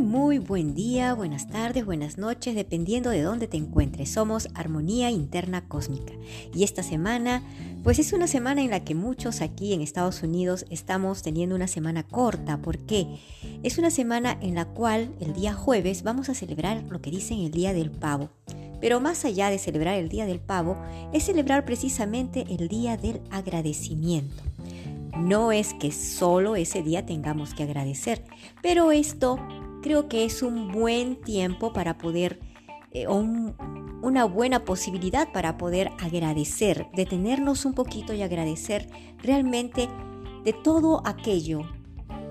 Muy, buen día, buenas tardes, buenas noches, dependiendo de dónde te encuentres. Somos Armonía Interna Cósmica. Y esta semana, pues es una semana en la que muchos aquí en Estados Unidos estamos teniendo una semana corta. ¿Por qué? Es una semana en la cual el día jueves vamos a celebrar lo que dicen el Día del Pavo. Pero más allá de celebrar el Día del Pavo, es celebrar precisamente el Día del Agradecimiento. No es que solo ese día tengamos que agradecer, pero esto creo que es un buen tiempo para poder, eh, una buena posibilidad para poder agradecer, detenernos un poquito y agradecer realmente de todo aquello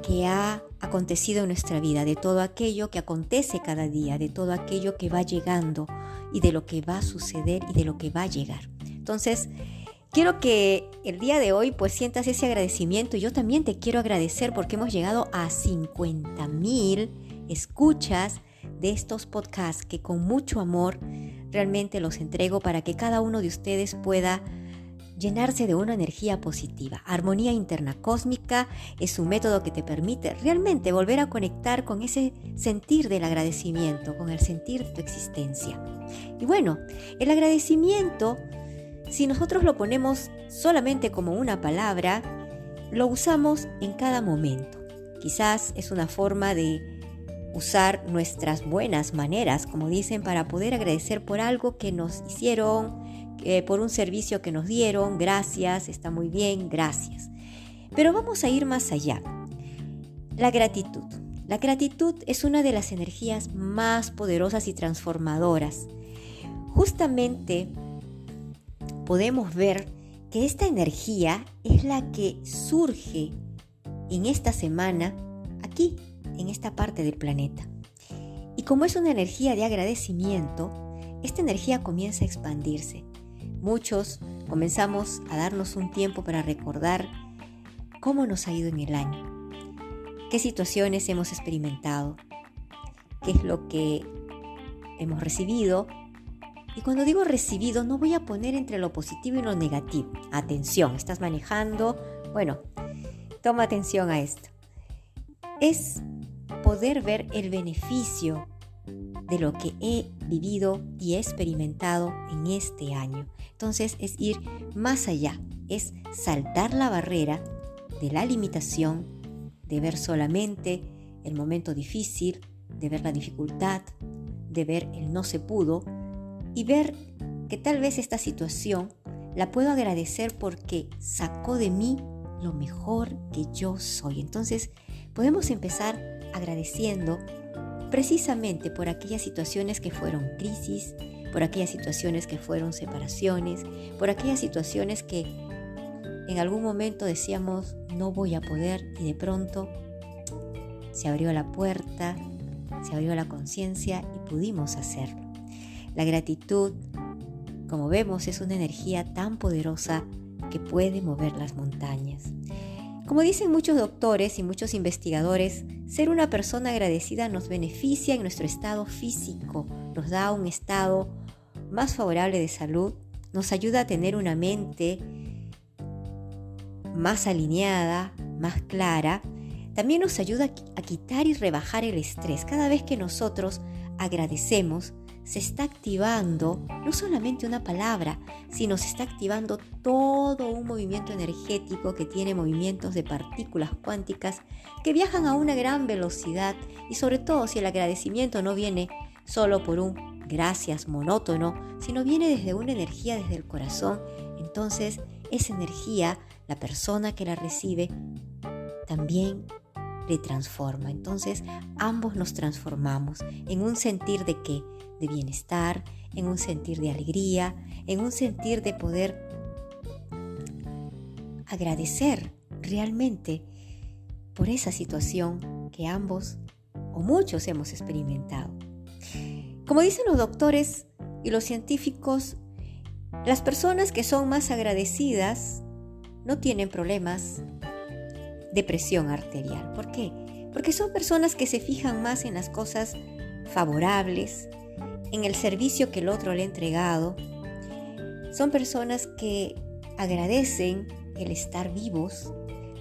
que ha acontecido en nuestra vida, de todo aquello que acontece cada día, de todo aquello que va llegando y de lo que va a suceder y de lo que va a llegar. Entonces, quiero que el día de hoy pues sientas ese agradecimiento y yo también te quiero agradecer porque hemos llegado a 50 mil escuchas de estos podcasts que con mucho amor realmente los entrego para que cada uno de ustedes pueda llenarse de una energía positiva. Armonía interna cósmica es un método que te permite realmente volver a conectar con ese sentir del agradecimiento, con el sentir tu existencia. Y bueno, el agradecimiento, si nosotros lo ponemos solamente como una palabra, lo usamos en cada momento. Quizás es una forma de usar nuestras buenas maneras, como dicen, para poder agradecer por algo que nos hicieron, por un servicio que nos dieron, gracias, está muy bien, gracias. Pero vamos a ir más allá. La gratitud. La gratitud es una de las energías más poderosas y transformadoras. Justamente podemos ver que esta energía es la que surge en esta semana aquí en esta parte del planeta. Y como es una energía de agradecimiento, esta energía comienza a expandirse. Muchos comenzamos a darnos un tiempo para recordar cómo nos ha ido en el año, qué situaciones hemos experimentado, qué es lo que hemos recibido. Y cuando digo recibido, no voy a poner entre lo positivo y lo negativo. Atención, estás manejando. Bueno, toma atención a esto. Es poder ver el beneficio de lo que he vivido y he experimentado en este año. Entonces es ir más allá, es saltar la barrera de la limitación, de ver solamente el momento difícil, de ver la dificultad, de ver el no se pudo y ver que tal vez esta situación la puedo agradecer porque sacó de mí lo mejor que yo soy. Entonces podemos empezar agradeciendo precisamente por aquellas situaciones que fueron crisis, por aquellas situaciones que fueron separaciones, por aquellas situaciones que en algún momento decíamos no voy a poder y de pronto se abrió la puerta, se abrió la conciencia y pudimos hacerlo. La gratitud, como vemos, es una energía tan poderosa que puede mover las montañas. Como dicen muchos doctores y muchos investigadores, ser una persona agradecida nos beneficia en nuestro estado físico, nos da un estado más favorable de salud, nos ayuda a tener una mente más alineada, más clara, también nos ayuda a quitar y rebajar el estrés. Cada vez que nosotros agradecemos, se está activando no solamente una palabra, sino se está activando todo un movimiento energético que tiene movimientos de partículas cuánticas que viajan a una gran velocidad y sobre todo si el agradecimiento no viene solo por un gracias monótono, sino viene desde una energía desde el corazón, entonces esa energía, la persona que la recibe, también le transforma. Entonces ambos nos transformamos en un sentir de qué? De bienestar, en un sentir de alegría, en un sentir de poder agradecer realmente por esa situación que ambos o muchos hemos experimentado. Como dicen los doctores y los científicos, las personas que son más agradecidas no tienen problemas de presión arterial. ¿Por qué? Porque son personas que se fijan más en las cosas favorables, en el servicio que el otro le ha entregado. Son personas que agradecen el estar vivos,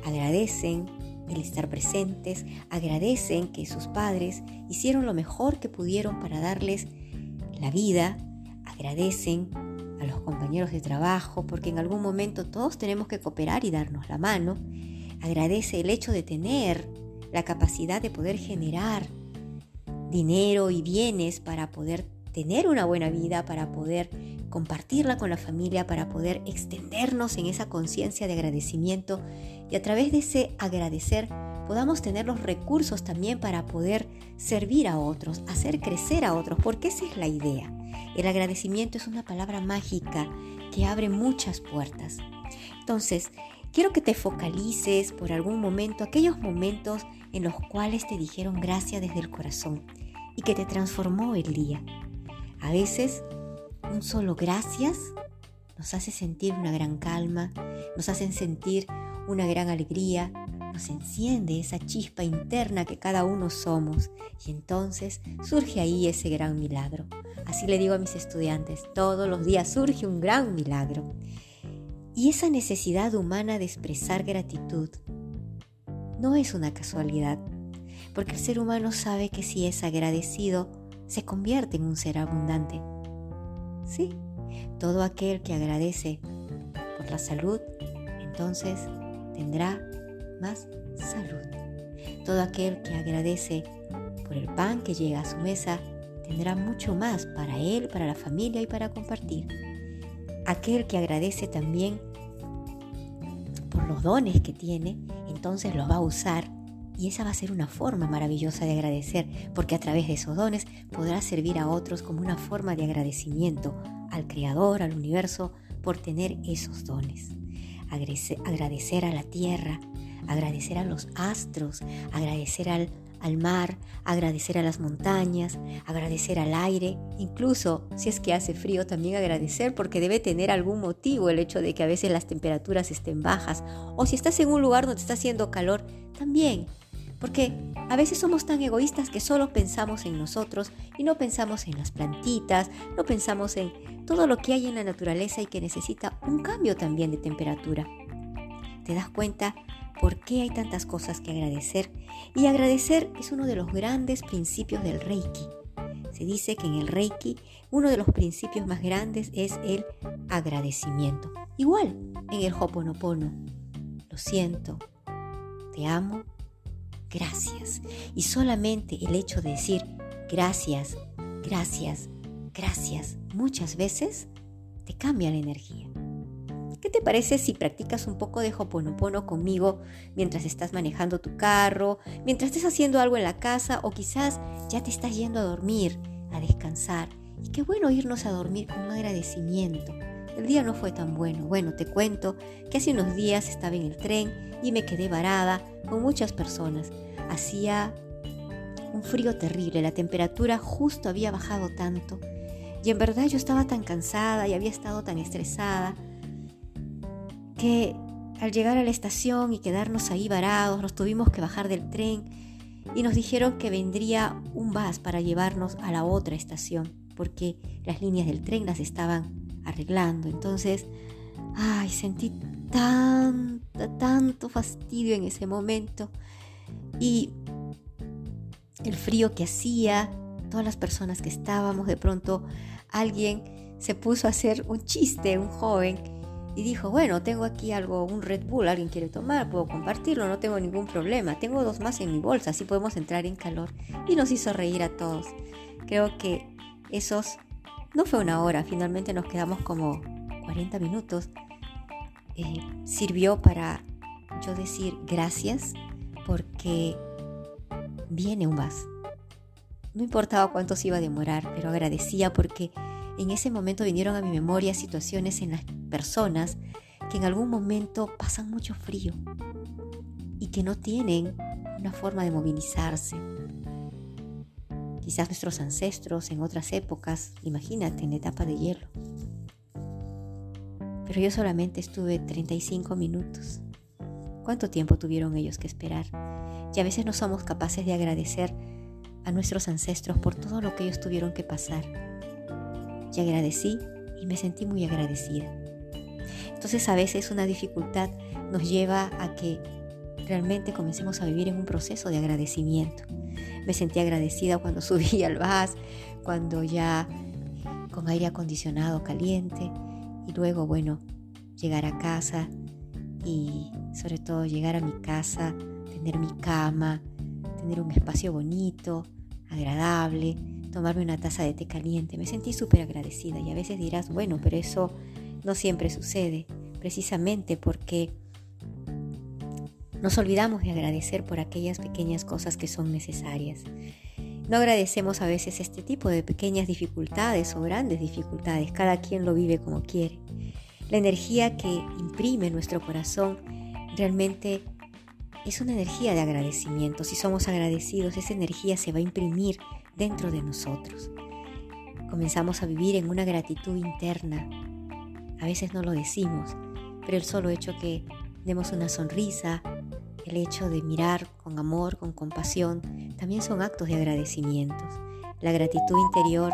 agradecen el estar presentes, agradecen que sus padres hicieron lo mejor que pudieron para darles la vida, agradecen a los compañeros de trabajo, porque en algún momento todos tenemos que cooperar y darnos la mano, agradece el hecho de tener la capacidad de poder generar dinero y bienes para poder tener una buena vida, para poder compartirla con la familia, para poder extendernos en esa conciencia de agradecimiento y a través de ese agradecer podamos tener los recursos también para poder servir a otros, hacer crecer a otros, porque esa es la idea. El agradecimiento es una palabra mágica que abre muchas puertas. Entonces, quiero que te focalices por algún momento, aquellos momentos en los cuales te dijeron gracias desde el corazón y que te transformó el día. A veces, un solo gracias nos hace sentir una gran calma, nos hacen sentir una gran alegría, nos enciende esa chispa interna que cada uno somos y entonces surge ahí ese gran milagro. Así le digo a mis estudiantes, todos los días surge un gran milagro. Y esa necesidad humana de expresar gratitud no es una casualidad, porque el ser humano sabe que si es agradecido, se convierte en un ser abundante. Sí, todo aquel que agradece por la salud, entonces tendrá más salud. Todo aquel que agradece por el pan que llega a su mesa, tendrá mucho más para él, para la familia y para compartir. Aquel que agradece también por los dones que tiene, entonces los va a usar y esa va a ser una forma maravillosa de agradecer, porque a través de esos dones podrá servir a otros como una forma de agradecimiento al Creador, al universo, por tener esos dones. Agradecer a la tierra, agradecer a los astros, agradecer al, al mar, agradecer a las montañas, agradecer al aire, incluso si es que hace frío también agradecer porque debe tener algún motivo el hecho de que a veces las temperaturas estén bajas o si estás en un lugar donde está haciendo calor, también porque a veces somos tan egoístas que solo pensamos en nosotros y no pensamos en las plantitas, no pensamos en todo lo que hay en la naturaleza y que necesita un cambio también de temperatura. ¿Te das cuenta por qué hay tantas cosas que agradecer? Y agradecer es uno de los grandes principios del Reiki. Se dice que en el Reiki uno de los principios más grandes es el agradecimiento. Igual en el Hoponopono. Lo siento, te amo gracias. Y solamente el hecho de decir gracias, gracias, gracias muchas veces te cambia la energía. ¿Qué te parece si practicas un poco de Hoponopono conmigo mientras estás manejando tu carro, mientras estés haciendo algo en la casa o quizás ya te estás yendo a dormir, a descansar? Y qué bueno irnos a dormir con un agradecimiento. El día no fue tan bueno. Bueno, te cuento que hace unos días estaba en el tren y me quedé varada con muchas personas. Hacía un frío terrible, la temperatura justo había bajado tanto y en verdad yo estaba tan cansada y había estado tan estresada que al llegar a la estación y quedarnos ahí varados, nos tuvimos que bajar del tren y nos dijeron que vendría un bus para llevarnos a la otra estación porque las líneas del tren las estaban arreglando. Entonces, ay, sentí tanto, tanto fastidio en ese momento y el frío que hacía, todas las personas que estábamos, de pronto alguien se puso a hacer un chiste, un joven, y dijo, bueno, tengo aquí algo, un Red Bull, alguien quiere tomar, puedo compartirlo, no tengo ningún problema, tengo dos más en mi bolsa, así podemos entrar en calor. Y nos hizo reír a todos. Creo que esos, no fue una hora, finalmente nos quedamos como 40 minutos. Eh, sirvió para yo decir gracias porque viene un vas. No importaba cuánto se iba a demorar, pero agradecía porque en ese momento vinieron a mi memoria situaciones en las personas que en algún momento pasan mucho frío y que no tienen una forma de movilizarse. Quizás nuestros ancestros en otras épocas, imagínate, en la etapa de hielo. Pero yo solamente estuve 35 minutos ¿Cuánto tiempo tuvieron ellos que esperar? Y a veces no somos capaces de agradecer a nuestros ancestros por todo lo que ellos tuvieron que pasar. Y agradecí y me sentí muy agradecida. Entonces a veces una dificultad nos lleva a que realmente comencemos a vivir en un proceso de agradecimiento. Me sentí agradecida cuando subí al bus, cuando ya con aire acondicionado caliente y luego, bueno, llegar a casa y sobre todo llegar a mi casa, tener mi cama, tener un espacio bonito, agradable, tomarme una taza de té caliente. Me sentí súper agradecida y a veces dirás, bueno, pero eso no siempre sucede, precisamente porque nos olvidamos de agradecer por aquellas pequeñas cosas que son necesarias. No agradecemos a veces este tipo de pequeñas dificultades o grandes dificultades, cada quien lo vive como quiere. La energía que imprime nuestro corazón realmente es una energía de agradecimiento. Si somos agradecidos, esa energía se va a imprimir dentro de nosotros. Comenzamos a vivir en una gratitud interna. A veces no lo decimos, pero el solo hecho que demos una sonrisa, el hecho de mirar con amor, con compasión, también son actos de agradecimientos. La gratitud interior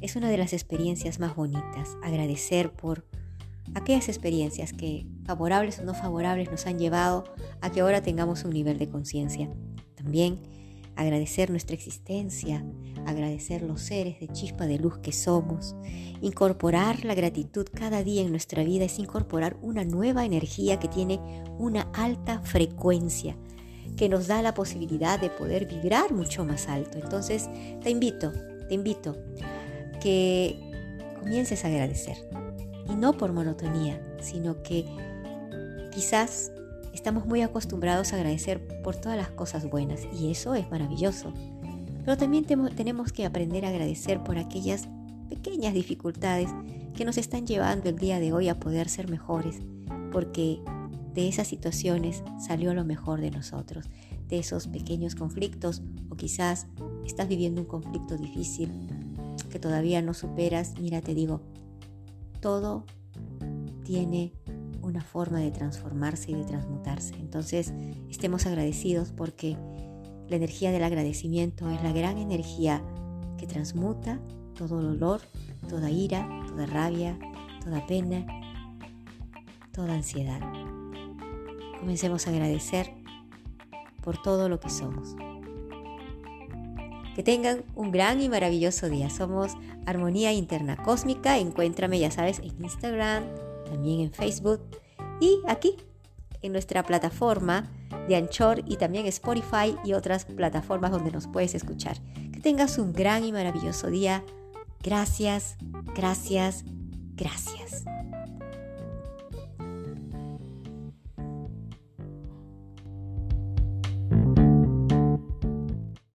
es una de las experiencias más bonitas. Agradecer por aquellas experiencias que, favorables o no favorables, nos han llevado a que ahora tengamos un nivel de conciencia. También agradecer nuestra existencia, agradecer los seres de chispa de luz que somos. Incorporar la gratitud cada día en nuestra vida es incorporar una nueva energía que tiene una alta frecuencia, que nos da la posibilidad de poder vibrar mucho más alto. Entonces, te invito, te invito que comiences a agradecer. Y no por monotonía, sino que quizás Estamos muy acostumbrados a agradecer por todas las cosas buenas y eso es maravilloso. Pero también tenemos que aprender a agradecer por aquellas pequeñas dificultades que nos están llevando el día de hoy a poder ser mejores, porque de esas situaciones salió lo mejor de nosotros, de esos pequeños conflictos o quizás estás viviendo un conflicto difícil que todavía no superas. Mira, te digo, todo tiene una forma de transformarse y de transmutarse. Entonces, estemos agradecidos porque la energía del agradecimiento es la gran energía que transmuta todo dolor, toda ira, toda rabia, toda pena, toda ansiedad. Comencemos a agradecer por todo lo que somos. Que tengan un gran y maravilloso día. Somos Armonía Interna Cósmica. Encuéntrame, ya sabes, en Instagram, también en Facebook y aquí en nuestra plataforma de Anchor y también Spotify y otras plataformas donde nos puedes escuchar. Que tengas un gran y maravilloso día. Gracias, gracias, gracias.